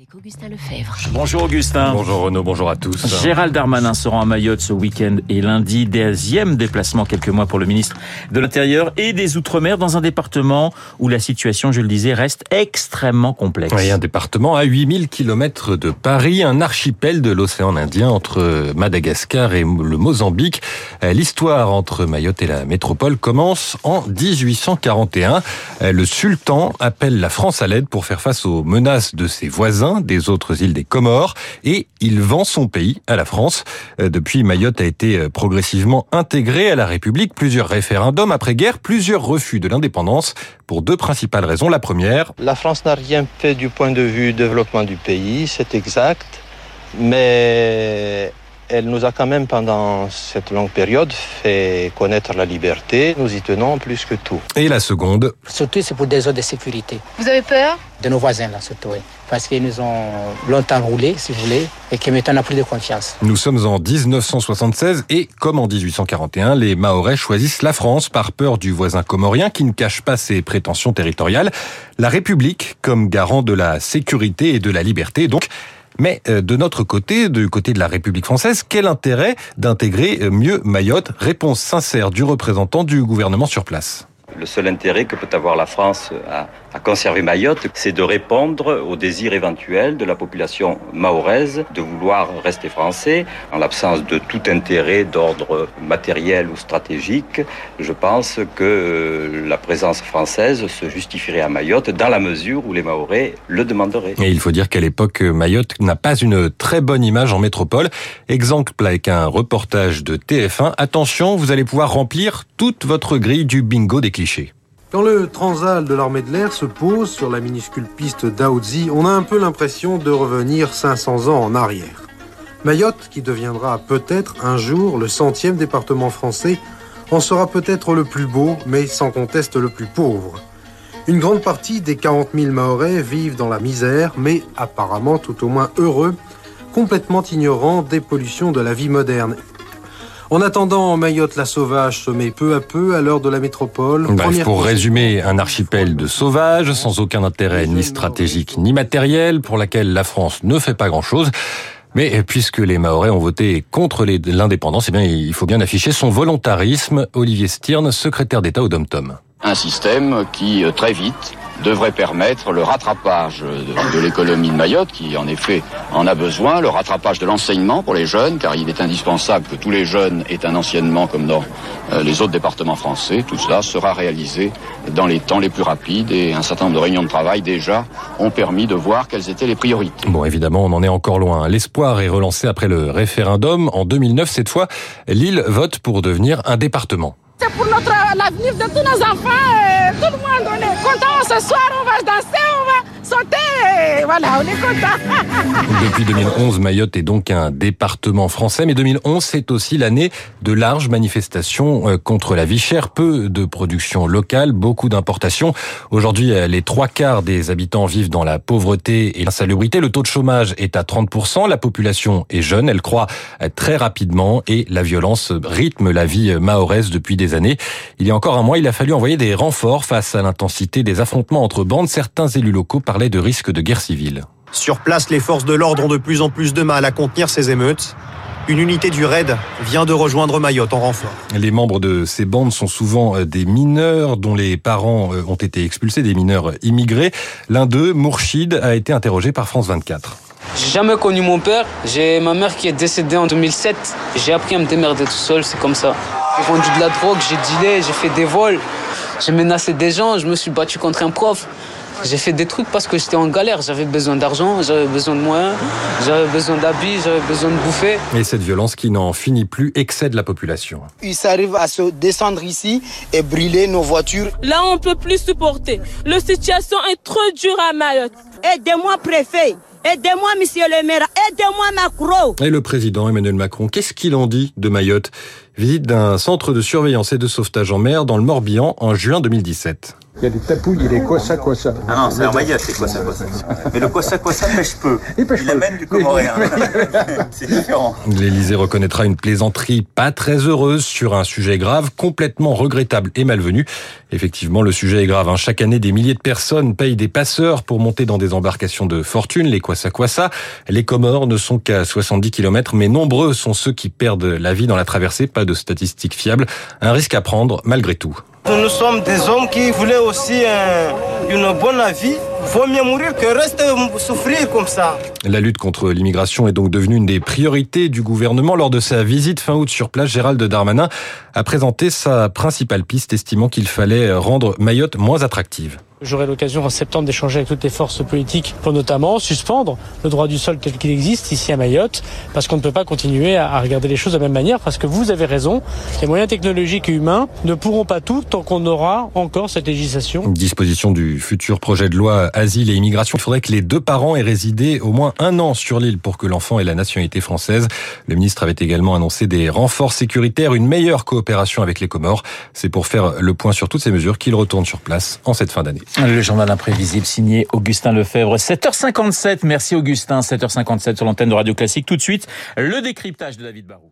avec Augustin Lefebvre. Bonjour Augustin. Bonjour Renaud, bonjour à tous. Gérald Darmanin se rend à Mayotte ce week-end et lundi, deuxième déplacement quelques mois pour le ministre de l'Intérieur et des Outre-mer dans un département où la situation, je le disais, reste extrêmement complexe. Oui, un département à 8000 km de Paris, un archipel de l'océan Indien entre Madagascar et le Mozambique. L'histoire entre Mayotte et la métropole commence en 1841. Le sultan appelle la France à l'aide pour faire face aux menaces de ses voisins des autres îles des Comores et il vend son pays à la France. Depuis, Mayotte a été progressivement intégrée à la République. Plusieurs référendums après-guerre, plusieurs refus de l'indépendance pour deux principales raisons. La première... La France n'a rien fait du point de vue développement du pays, c'est exact. Mais elle nous a quand même, pendant cette longue période, fait connaître la liberté. Nous y tenons plus que tout. Et la seconde Surtout, c'est pour des ordres de sécurité. Vous avez peur? De nos voisins, là, surtout, oui. Parce qu'ils nous ont longtemps roulé, si vous voulez, et que maintenant, on n'a plus de confiance. Nous sommes en 1976 et, comme en 1841, les Mahorais choisissent la France par peur du voisin comorien qui ne cache pas ses prétentions territoriales. La République comme garant de la sécurité et de la liberté, donc... Mais de notre côté, du côté de la République française, quel intérêt d'intégrer mieux Mayotte? Réponse sincère du représentant du gouvernement sur place. Le seul intérêt que peut avoir la France à, conserver Mayotte, c'est de répondre aux désirs éventuels de la population mahoraise de vouloir rester français. En l'absence de tout intérêt d'ordre matériel ou stratégique, je pense que la présence française se justifierait à Mayotte dans la mesure où les Mahorais le demanderaient. Et il faut dire qu'à l'époque, Mayotte n'a pas une très bonne image en métropole. Exemple avec un reportage de TF1. Attention, vous allez pouvoir remplir toute votre grille du bingo des Quand le Transal de l'armée de l'air se pose sur la minuscule piste d'Aoudzi, on a un peu l'impression de revenir 500 ans en arrière. Mayotte, qui deviendra peut-être un jour le centième département français, en sera peut-être le plus beau, mais sans conteste le plus pauvre. Une grande partie des 40 000 Mahorais vivent dans la misère, mais apparemment tout au moins heureux, complètement ignorants des pollutions de la vie moderne. En attendant, Mayotte la sauvage se met peu à peu à l'heure de la métropole. Bref, pour résumer, un archipel de sauvages, sans aucun intérêt ni stratégique ni matériel, pour laquelle la France ne fait pas grand-chose. Mais puisque les Mahorais ont voté contre l'indépendance, eh bien, il faut bien afficher son volontarisme. Olivier Stirn, secrétaire d'État au Dom-Tom. Un système qui, très vite, devrait permettre le rattrapage de, de l'économie de Mayotte, qui en effet en a besoin, le rattrapage de l'enseignement pour les jeunes, car il est indispensable que tous les jeunes aient un enseignement comme dans euh, les autres départements français. Tout cela sera réalisé dans les temps les plus rapides et un certain nombre de réunions de travail déjà ont permis de voir quelles étaient les priorités. Bon, évidemment, on en est encore loin. L'espoir est relancé après le référendum. En 2009, cette fois, l'île vote pour devenir un département. C'est pour l'avenir de tous nos enfants. Et tout le monde, on est content. Ce soir, on va danser, Voilà, on est content. Depuis 2011, Mayotte est donc un département français, mais 2011, c'est aussi l'année de larges manifestations contre la vie chère, peu de production locale, beaucoup d'importations. Aujourd'hui, les trois quarts des habitants vivent dans la pauvreté et l'insalubrité. Le taux de chômage est à 30%. La population est jeune, elle croît très rapidement et la violence rythme la vie mahoraise depuis des années. Il y a encore un mois, il a fallu envoyer des renforts face à l'intensité des affrontements entre bandes. Certains élus locaux de risque de guerre civile. Sur place, les forces de l'ordre ont de plus en plus de mal à contenir ces émeutes. Une unité du RAID vient de rejoindre Mayotte en renfort. Les membres de ces bandes sont souvent des mineurs dont les parents ont été expulsés, des mineurs immigrés. L'un d'eux, Mourchid, a été interrogé par France 24. J'ai jamais connu mon père. J'ai ma mère qui est décédée en 2007. J'ai appris à me démerder tout seul, c'est comme ça. J'ai vendu de la drogue, j'ai dealé, j'ai fait des vols. J'ai menacé des gens, je me suis battu contre un prof. J'ai fait des trucs parce que j'étais en galère. J'avais besoin d'argent, j'avais besoin de moyens, j'avais besoin d'habits, j'avais besoin de bouffer. Et cette violence qui n'en finit plus excède la population. Ils arrivent à se descendre ici et brûler nos voitures. Là, on peut plus supporter. La situation est trop dure à Mayotte. Aidez-moi, préfet. Aidez-moi, monsieur le maire. Aidez-moi, Macron. Et le président Emmanuel Macron, qu'est-ce qu'il en dit de Mayotte? Visite d'un centre de surveillance et de sauvetage en mer dans le Morbihan en juin 2017. Il y a des tapouilles, il y a des quoi ça, quoi ça. Ah non, c'est en Mayotte, c'est quoi ça, quoi ça. Mais le quoi ça, quoi ça pêche peu. Il, pêche il amène du comoréen. c'est différent. L'Élysée reconnaîtra une plaisanterie pas très heureuse sur un sujet grave, complètement regrettable et malvenu. Effectivement, le sujet est grave. Hein. Chaque année, des milliers de personnes payent des passeurs pour monter dans des embarcations de fortune, les Kwassa Kwassa. Les Comores ne sont qu'à 70 km, mais nombreux sont ceux qui perdent la vie dans la traversée. Pas de statistiques fiables. Un risque à prendre malgré tout. Nous sommes des hommes qui voulaient aussi une bonne vie. Vaut mieux mourir que rester souffrir comme ça. La lutte contre l'immigration est donc devenue une des priorités du gouvernement. Lors de sa visite fin août sur place, Gérald Darmanin a présenté sa principale piste, estimant qu'il fallait rendre Mayotte moins attractive. J'aurai l'occasion en septembre d'échanger avec toutes les forces politiques pour notamment suspendre le droit du sol tel qu'il existe ici à Mayotte, parce qu'on ne peut pas continuer à regarder les choses de la même manière, parce que vous avez raison, les moyens technologiques et humains ne pourront pas tout tant qu'on aura encore cette législation. Disposition du futur projet de loi Asile et Immigration. Il faudrait que les deux parents aient résidé au moins un an sur l'île pour que l'enfant ait la nationalité française. Le ministre avait également annoncé des renforts sécuritaires, une meilleure coopération avec les Comores. C'est pour faire le point sur toutes ces mesures qu'il retourne sur place en cette fin d'année. Le journal imprévisible signé Augustin Lefebvre. 7h57. Merci Augustin. 7h57 sur l'antenne de Radio Classique. Tout de suite, le décryptage de David Barou.